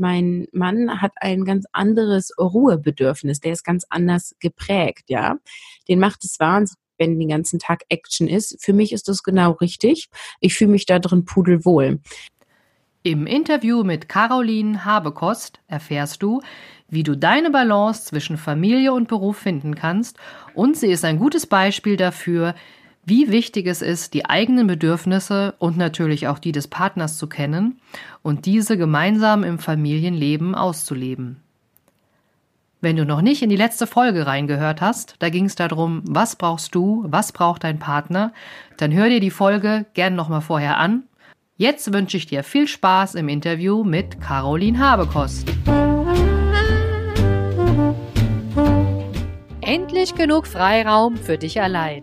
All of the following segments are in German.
mein Mann hat ein ganz anderes Ruhebedürfnis, der ist ganz anders geprägt, ja. Den macht es wahnsinnig wenn den ganzen Tag Action ist. Für mich ist das genau richtig. Ich fühle mich da drin pudelwohl. Im Interview mit Caroline Habekost erfährst du, wie du deine Balance zwischen Familie und Beruf finden kannst und sie ist ein gutes Beispiel dafür, wie wichtig es ist, die eigenen Bedürfnisse und natürlich auch die des Partners zu kennen und diese gemeinsam im Familienleben auszuleben. Wenn du noch nicht in die letzte Folge reingehört hast, da ging es darum, was brauchst du, was braucht dein Partner, dann hör dir die Folge gern nochmal vorher an. Jetzt wünsche ich dir viel Spaß im Interview mit Caroline Habekost. Endlich genug Freiraum für dich allein.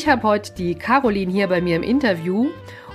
Ich habe heute die Caroline hier bei mir im Interview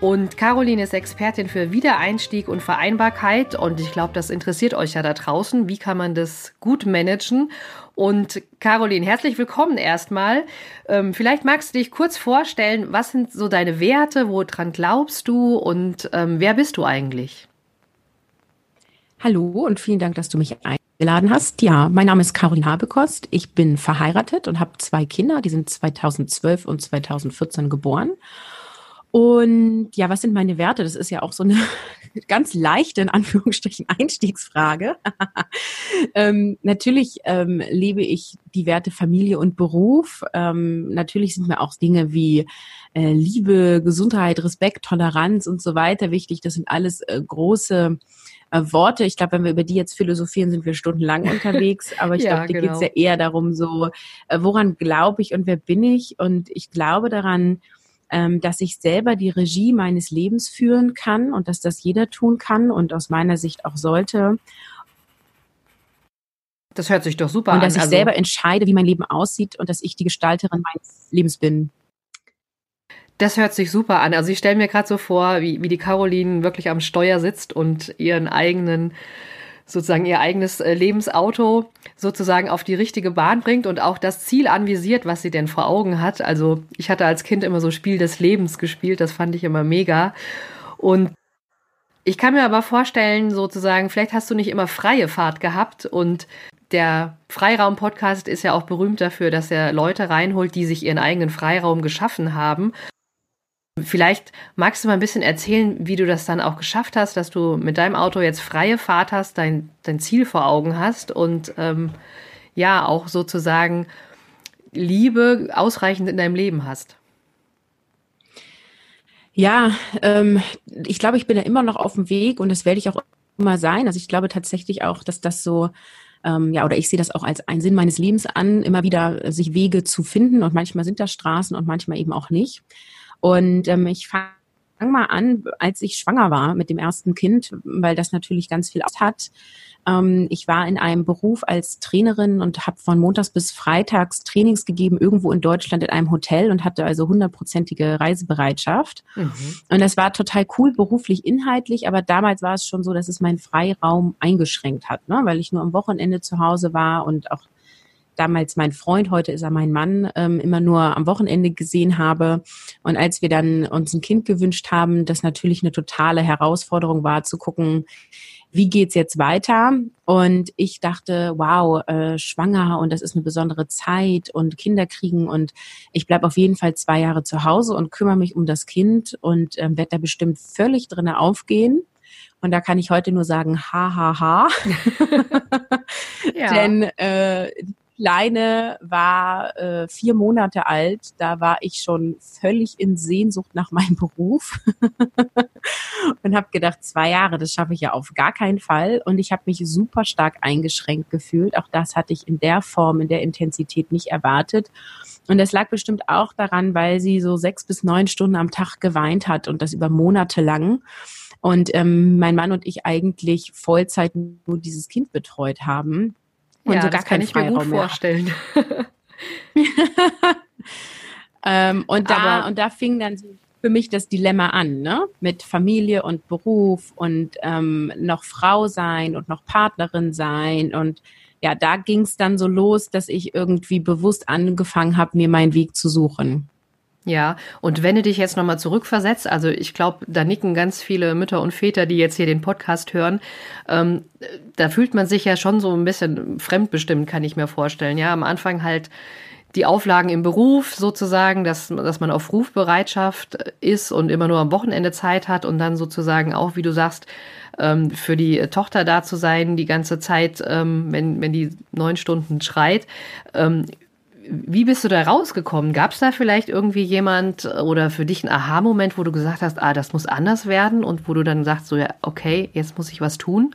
und Caroline ist Expertin für Wiedereinstieg und Vereinbarkeit. Und ich glaube, das interessiert euch ja da draußen. Wie kann man das gut managen? Und Caroline, herzlich willkommen erstmal. Ähm, vielleicht magst du dich kurz vorstellen, was sind so deine Werte, woran glaubst du und ähm, wer bist du eigentlich? Hallo und vielen Dank, dass du mich eingeladen hast. Ja, mein Name ist Caroline Habekost. Ich bin verheiratet und habe zwei Kinder, die sind 2012 und 2014 geboren. Und ja, was sind meine Werte? Das ist ja auch so eine ganz leichte, in Anführungsstrichen, Einstiegsfrage. Ähm, natürlich ähm, lebe ich die Werte Familie und Beruf. Ähm, natürlich sind mir auch Dinge wie äh, Liebe, Gesundheit, Respekt, Toleranz und so weiter wichtig. Das sind alles äh, große äh, Worte. Ich glaube, wenn wir über die jetzt philosophieren, sind wir stundenlang unterwegs. Aber ich ja, glaube, dir genau. geht es ja eher darum, so, äh, woran glaube ich und wer bin ich? Und ich glaube daran, ähm, dass ich selber die Regie meines Lebens führen kann und dass das jeder tun kann und aus meiner Sicht auch sollte. Das hört sich doch super an. Und dass ich also, selber entscheide, wie mein Leben aussieht und dass ich die Gestalterin meines Lebens bin. Das hört sich super an. Also ich stelle mir gerade so vor, wie, wie die Caroline wirklich am Steuer sitzt und ihren eigenen sozusagen ihr eigenes äh, Lebensauto sozusagen auf die richtige Bahn bringt und auch das Ziel anvisiert, was sie denn vor Augen hat. Also ich hatte als Kind immer so Spiel des Lebens gespielt, das fand ich immer mega. Und ich kann mir aber vorstellen, sozusagen, vielleicht hast du nicht immer freie Fahrt gehabt und der Freiraum-Podcast ist ja auch berühmt dafür, dass er Leute reinholt, die sich ihren eigenen Freiraum geschaffen haben Vielleicht magst du mal ein bisschen erzählen, wie du das dann auch geschafft hast, dass du mit deinem Auto jetzt freie Fahrt hast, dein, dein Ziel vor Augen hast und ähm, ja auch sozusagen Liebe ausreichend in deinem Leben hast. Ja, ähm, ich glaube, ich bin ja immer noch auf dem Weg und das werde ich auch immer sein. Also ich glaube tatsächlich auch, dass das so ähm, ja, oder ich sehe das auch als einen Sinn meines Lebens an, immer wieder sich Wege zu finden und manchmal sind das Straßen und manchmal eben auch nicht. Und ähm, ich fange mal an, als ich schwanger war mit dem ersten Kind, weil das natürlich ganz viel aus hat. Ähm, ich war in einem Beruf als Trainerin und habe von montags bis freitags Trainings gegeben, irgendwo in Deutschland in einem Hotel und hatte also hundertprozentige Reisebereitschaft. Mhm. Und das war total cool, beruflich, inhaltlich, aber damals war es schon so, dass es meinen Freiraum eingeschränkt hat, ne? weil ich nur am Wochenende zu Hause war und auch damals mein Freund, heute ist er mein Mann, ähm, immer nur am Wochenende gesehen habe. Und als wir dann uns ein Kind gewünscht haben, das natürlich eine totale Herausforderung war, zu gucken, wie geht's jetzt weiter? Und ich dachte, wow, äh, schwanger und das ist eine besondere Zeit und Kinder kriegen und ich bleib auf jeden Fall zwei Jahre zu Hause und kümmere mich um das Kind und ähm, werde da bestimmt völlig drinne aufgehen. Und da kann ich heute nur sagen, ha, ha, ha. ja. Denn äh, Kleine war äh, vier Monate alt. Da war ich schon völlig in Sehnsucht nach meinem Beruf und habe gedacht, zwei Jahre, das schaffe ich ja auf gar keinen Fall. Und ich habe mich super stark eingeschränkt gefühlt. Auch das hatte ich in der Form, in der Intensität nicht erwartet. Und das lag bestimmt auch daran, weil sie so sechs bis neun Stunden am Tag geweint hat und das über Monate lang. Und ähm, mein Mann und ich eigentlich Vollzeit nur dieses Kind betreut haben. Und ja, so gar das kann ich Freiraum mir gut mehr. vorstellen. ähm, und da Aber und da fing dann so für mich das Dilemma an, ne? Mit Familie und Beruf und ähm, noch Frau sein und noch Partnerin sein. Und ja, da ging es dann so los, dass ich irgendwie bewusst angefangen habe, mir meinen Weg zu suchen. Ja, und wenn du dich jetzt nochmal zurückversetzt, also ich glaube, da nicken ganz viele Mütter und Väter, die jetzt hier den Podcast hören, ähm, da fühlt man sich ja schon so ein bisschen fremdbestimmt, kann ich mir vorstellen. Ja, am Anfang halt die Auflagen im Beruf sozusagen, dass, dass man auf Rufbereitschaft ist und immer nur am Wochenende Zeit hat und dann sozusagen auch, wie du sagst, ähm, für die Tochter da zu sein, die ganze Zeit, ähm, wenn, wenn die neun Stunden schreit. Wie bist du da rausgekommen? Gab es da vielleicht irgendwie jemand oder für dich einen Aha-Moment, wo du gesagt hast, ah, das muss anders werden und wo du dann sagst, so ja, okay, jetzt muss ich was tun?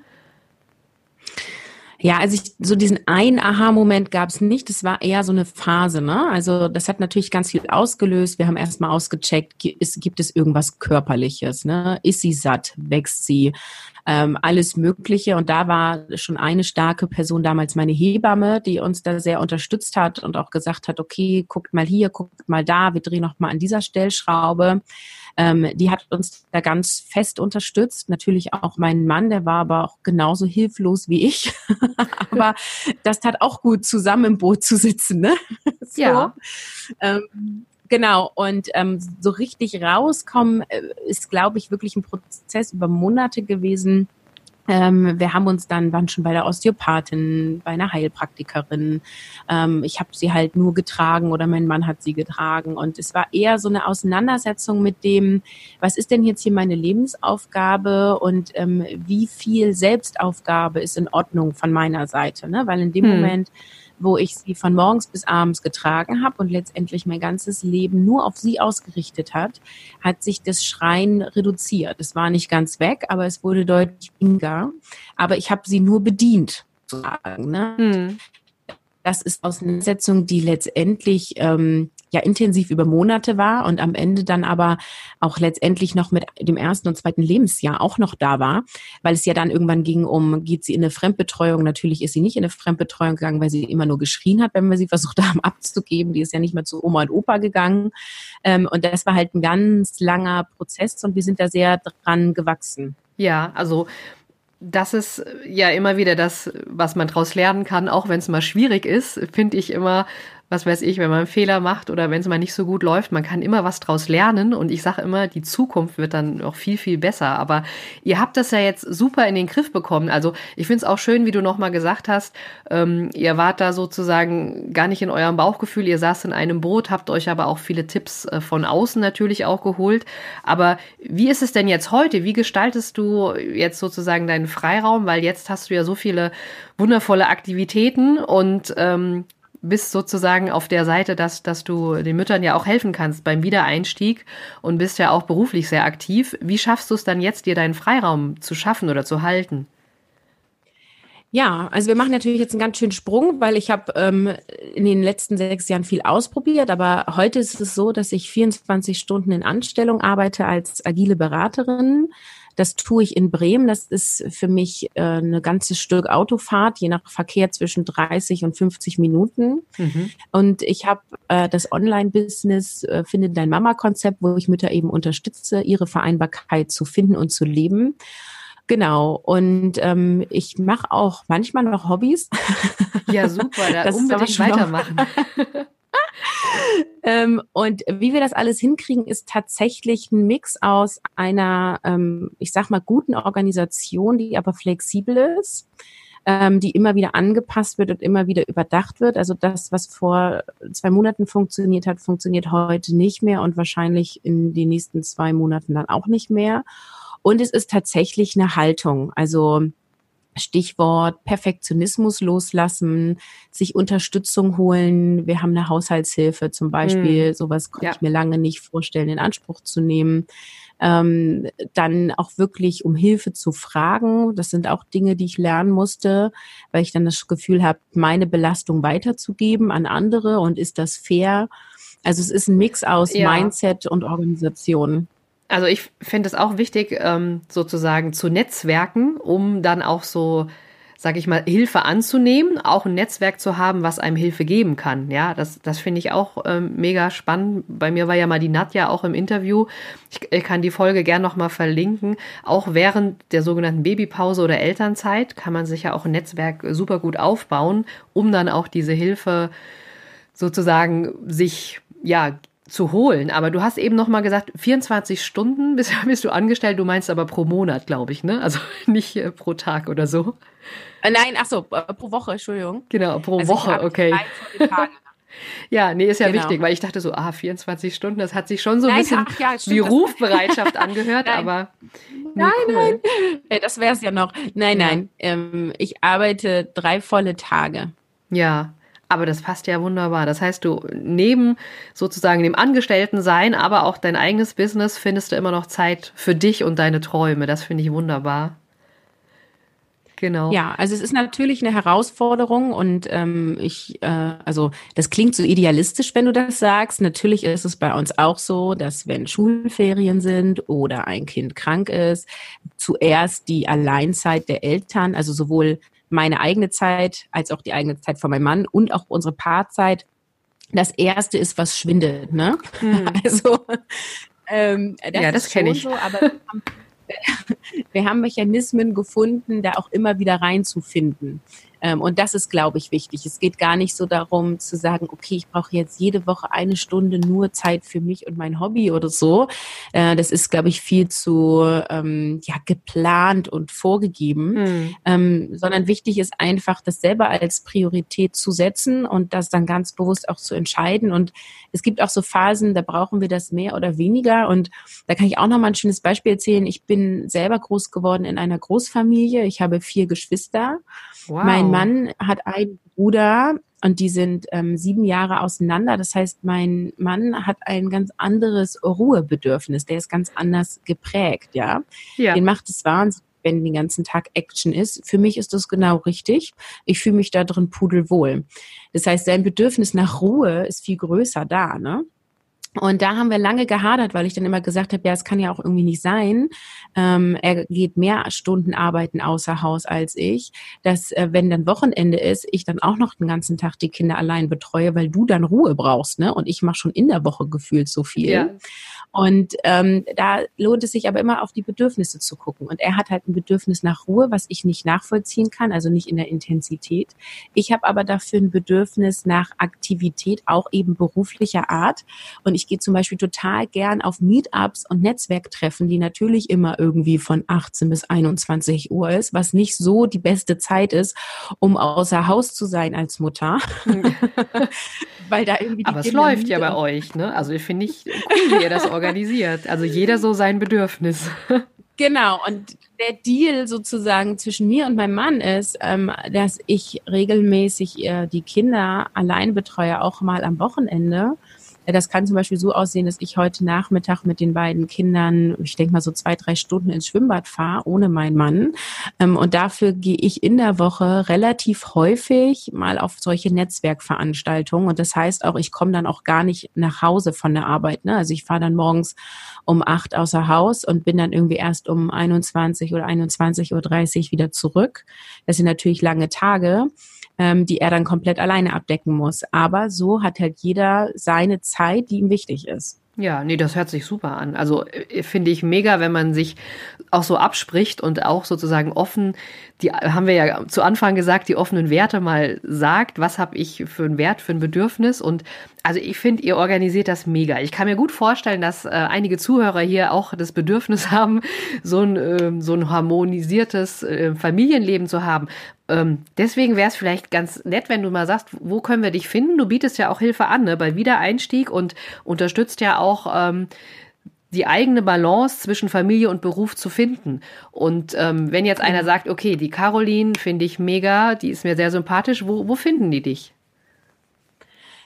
Ja, also ich, so diesen einen Aha-Moment gab es nicht. Das war eher so eine Phase. Ne? Also das hat natürlich ganz viel ausgelöst. Wir haben erstmal ausgecheckt, gibt es irgendwas Körperliches? Ne? Ist sie satt? Wächst sie? Ähm, alles Mögliche. Und da war schon eine starke Person damals meine Hebamme, die uns da sehr unterstützt hat und auch gesagt hat, okay, guckt mal hier, guckt mal da, wir drehen noch mal an dieser Stellschraube. Ähm, die hat uns da ganz fest unterstützt. Natürlich auch mein Mann, der war aber auch genauso hilflos wie ich. aber das tat auch gut, zusammen im Boot zu sitzen. Ne? so. Ja. Ähm, Genau, und ähm, so richtig rauskommen äh, ist, glaube ich, wirklich ein Prozess über Monate gewesen, ähm, wir haben uns dann, waren schon bei der Osteopathin, bei einer Heilpraktikerin. Ähm, ich habe sie halt nur getragen oder mein Mann hat sie getragen. Und es war eher so eine Auseinandersetzung mit dem, was ist denn jetzt hier meine Lebensaufgabe und ähm, wie viel Selbstaufgabe ist in Ordnung von meiner Seite. Ne? Weil in dem hm. Moment wo ich sie von morgens bis abends getragen habe und letztendlich mein ganzes Leben nur auf sie ausgerichtet hat, hat sich das Schreien reduziert. Es war nicht ganz weg, aber es wurde deutlich weniger. Aber ich habe sie nur bedient, sozusagen. Ne? Hm. Das ist Auseinandersetzung, die letztendlich ähm, ja intensiv über Monate war und am Ende dann aber auch letztendlich noch mit dem ersten und zweiten Lebensjahr auch noch da war, weil es ja dann irgendwann ging um, geht sie in eine Fremdbetreuung? Natürlich ist sie nicht in eine Fremdbetreuung gegangen, weil sie immer nur geschrien hat, wenn wir sie versucht haben abzugeben. Die ist ja nicht mehr zu Oma und Opa gegangen. Ähm, und das war halt ein ganz langer Prozess und wir sind da sehr dran gewachsen. Ja, also das ist ja immer wieder das, was man daraus lernen kann, auch wenn es mal schwierig ist, finde ich immer was weiß ich, wenn man einen Fehler macht oder wenn es mal nicht so gut läuft, man kann immer was draus lernen und ich sage immer, die Zukunft wird dann noch viel, viel besser. Aber ihr habt das ja jetzt super in den Griff bekommen. Also ich finde es auch schön, wie du nochmal gesagt hast, ähm, ihr wart da sozusagen gar nicht in eurem Bauchgefühl, ihr saßt in einem Boot, habt euch aber auch viele Tipps äh, von außen natürlich auch geholt. Aber wie ist es denn jetzt heute? Wie gestaltest du jetzt sozusagen deinen Freiraum? Weil jetzt hast du ja so viele wundervolle Aktivitäten und ähm, bist sozusagen auf der Seite, dass, dass du den Müttern ja auch helfen kannst beim Wiedereinstieg und bist ja auch beruflich sehr aktiv. Wie schaffst du es dann jetzt, dir deinen Freiraum zu schaffen oder zu halten? Ja, also wir machen natürlich jetzt einen ganz schönen Sprung, weil ich habe ähm, in den letzten sechs Jahren viel ausprobiert, aber heute ist es so, dass ich 24 Stunden in Anstellung arbeite als agile Beraterin das tue ich in Bremen. Das ist für mich äh, eine ganze Stück Autofahrt, je nach Verkehr zwischen 30 und 50 Minuten. Mhm. Und ich habe äh, das Online-Business, äh, finde dein Mama-Konzept, wo ich Mütter eben unterstütze, ihre Vereinbarkeit zu finden und zu leben. Genau. Und ähm, ich mache auch manchmal noch Hobbys. Ja, super. Da das unbedingt weitermachen. ähm, und wie wir das alles hinkriegen, ist tatsächlich ein Mix aus einer, ähm, ich sag mal, guten Organisation, die aber flexibel ist, ähm, die immer wieder angepasst wird und immer wieder überdacht wird. Also das, was vor zwei Monaten funktioniert hat, funktioniert heute nicht mehr und wahrscheinlich in den nächsten zwei Monaten dann auch nicht mehr. Und es ist tatsächlich eine Haltung. Also Stichwort Perfektionismus loslassen, sich Unterstützung holen. Wir haben eine Haushaltshilfe zum Beispiel. Mhm. Sowas konnte ja. ich mir lange nicht vorstellen, in Anspruch zu nehmen. Ähm, dann auch wirklich um Hilfe zu fragen. Das sind auch Dinge, die ich lernen musste, weil ich dann das Gefühl habe, meine Belastung weiterzugeben an andere und ist das fair? Also es ist ein Mix aus ja. Mindset und Organisation. Also ich finde es auch wichtig, ähm, sozusagen zu netzwerken, um dann auch so sage ich mal, Hilfe anzunehmen, auch ein Netzwerk zu haben, was einem Hilfe geben kann. Ja, das, das finde ich auch ähm, mega spannend. Bei mir war ja mal die Nadja auch im Interview. Ich, ich kann die Folge gern nochmal verlinken. Auch während der sogenannten Babypause oder Elternzeit kann man sich ja auch ein Netzwerk super gut aufbauen, um dann auch diese Hilfe sozusagen sich ja zu holen. Aber du hast eben noch mal gesagt, 24 Stunden bist, bist du angestellt. Du meinst aber pro Monat, glaube ich, ne? Also nicht äh, pro Tag oder so. Äh, nein, ach so, äh, pro Woche, Entschuldigung. Genau, pro also Woche, okay. ja, nee, ist ja genau. wichtig, weil ich dachte so, ah, 24 Stunden, das hat sich schon so ein nein, bisschen ach, ja, wie Rufbereitschaft angehört, nein. aber. Nee, nein, cool. nein. Das wäre es ja noch. Nein, ja. nein. Ähm, ich arbeite drei volle Tage. Ja, aber das passt ja wunderbar. Das heißt, du neben sozusagen dem Angestellten-Sein, aber auch dein eigenes Business findest du immer noch Zeit für dich und deine Träume. Das finde ich wunderbar. Genau. Ja, also es ist natürlich eine Herausforderung und ähm, ich, äh, also das klingt so idealistisch, wenn du das sagst. Natürlich ist es bei uns auch so, dass wenn Schulferien sind oder ein Kind krank ist, zuerst die Alleinzeit der Eltern, also sowohl meine eigene Zeit als auch die eigene Zeit von meinem Mann und auch unsere Paarzeit das erste ist, was schwindet. Ne? Mhm. Also ähm, das ja, das kenne ich. So, aber wir haben Mechanismen gefunden, da auch immer wieder reinzufinden. Ähm, und das ist, glaube ich, wichtig. Es geht gar nicht so darum zu sagen, okay, ich brauche jetzt jede Woche eine Stunde nur Zeit für mich und mein Hobby oder so. Äh, das ist, glaube ich, viel zu ähm, ja, geplant und vorgegeben, hm. ähm, sondern wichtig ist einfach, das selber als Priorität zu setzen und das dann ganz bewusst auch zu entscheiden. Und es gibt auch so Phasen, da brauchen wir das mehr oder weniger. Und da kann ich auch noch mal ein schönes Beispiel erzählen. Ich bin selber groß geworden in einer Großfamilie. Ich habe vier Geschwister. Wow. Mein Mann hat einen Bruder und die sind ähm, sieben Jahre auseinander. Das heißt, mein Mann hat ein ganz anderes Ruhebedürfnis. Der ist ganz anders geprägt, ja. ja. Den macht es wahnsinnig wenn den ganzen Tag Action ist. Für mich ist das genau richtig. Ich fühle mich da drin pudelwohl. Das heißt, sein Bedürfnis nach Ruhe ist viel größer da, ne? Und da haben wir lange gehadert, weil ich dann immer gesagt habe, ja, es kann ja auch irgendwie nicht sein. Ähm, er geht mehr Stunden arbeiten außer Haus als ich, dass äh, wenn dann Wochenende ist, ich dann auch noch den ganzen Tag die Kinder allein betreue, weil du dann Ruhe brauchst, ne? Und ich mache schon in der Woche gefühlt so viel. Ja. Und ähm, da lohnt es sich aber immer auf die Bedürfnisse zu gucken. Und er hat halt ein Bedürfnis nach Ruhe, was ich nicht nachvollziehen kann, also nicht in der Intensität. Ich habe aber dafür ein Bedürfnis nach Aktivität, auch eben beruflicher Art. Und ich gehe zum Beispiel total gern auf Meetups und Netzwerktreffen, die natürlich immer irgendwie von 18 bis 21 Uhr ist, was nicht so die beste Zeit ist, um außer Haus zu sein als Mutter. Weil da irgendwie Aber es läuft ja bei euch, ne? Also ich finde ich cool, wie ihr das organisiert. Also jeder so sein Bedürfnis. Genau, und der Deal sozusagen zwischen mir und meinem Mann ist, ähm, dass ich regelmäßig äh, die Kinder allein betreue, auch mal am Wochenende. Das kann zum Beispiel so aussehen, dass ich heute Nachmittag mit den beiden Kindern, ich denke mal so zwei, drei Stunden ins Schwimmbad fahre, ohne meinen Mann. Ähm, und dafür gehe ich in der Woche relativ häufig mal auf solche Netzwerkveranstaltungen. Und das heißt auch, ich komme dann auch gar nicht nach Hause von der Arbeit. Ne? Also ich fahre dann morgens um acht außer Haus und bin dann irgendwie erst um 21 oder 21.30 Uhr wieder zurück. Das sind natürlich lange Tage ähm, die er dann komplett alleine abdecken muss. Aber so hat halt jeder seine Zeit, die ihm wichtig ist. Ja, nee, das hört sich super an. Also äh, finde ich mega, wenn man sich auch so abspricht und auch sozusagen offen, die haben wir ja zu Anfang gesagt, die offenen Werte mal sagt, was habe ich für einen Wert, für ein Bedürfnis und also ich finde, ihr organisiert das mega. Ich kann mir gut vorstellen, dass äh, einige Zuhörer hier auch das Bedürfnis haben, so ein, äh, so ein harmonisiertes äh, Familienleben zu haben. Ähm, deswegen wäre es vielleicht ganz nett, wenn du mal sagst, wo können wir dich finden? Du bietest ja auch Hilfe an ne, bei Wiedereinstieg und unterstützt ja auch ähm, die eigene Balance zwischen Familie und Beruf zu finden. Und ähm, wenn jetzt einer sagt, okay, die Caroline finde ich mega, die ist mir sehr sympathisch, wo, wo finden die dich?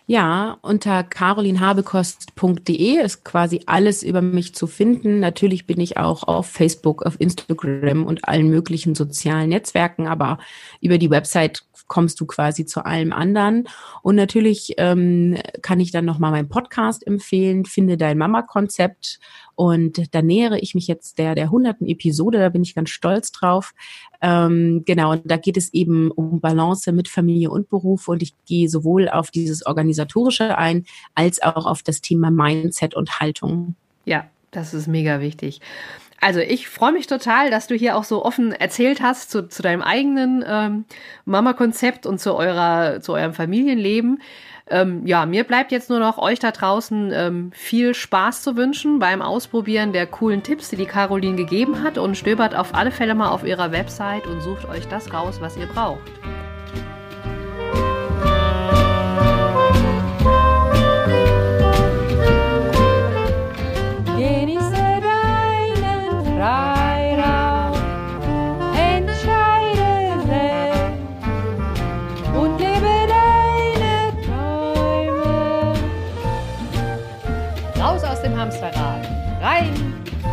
Ja, unter carolinhabekost.de ist quasi alles über mich zu finden. Natürlich bin ich auch auf Facebook, auf Instagram und allen möglichen sozialen Netzwerken, aber über die Website kommst du quasi zu allem anderen. Und natürlich ähm, kann ich dann nochmal meinen Podcast empfehlen, Finde dein Mama-Konzept Und da nähere ich mich jetzt der, der hunderten Episode, da bin ich ganz stolz drauf. Ähm, genau, und da geht es eben um Balance mit Familie und Beruf und ich gehe sowohl auf dieses Organisatorische ein, als auch auf das Thema Mindset und Haltung. Ja, das ist mega wichtig. Also ich freue mich total, dass du hier auch so offen erzählt hast zu, zu deinem eigenen ähm, Mama-Konzept und zu, eurer, zu eurem Familienleben. Ähm, ja, mir bleibt jetzt nur noch euch da draußen ähm, viel Spaß zu wünschen beim Ausprobieren der coolen Tipps, die die Caroline gegeben hat und stöbert auf alle Fälle mal auf ihrer Website und sucht euch das raus, was ihr braucht.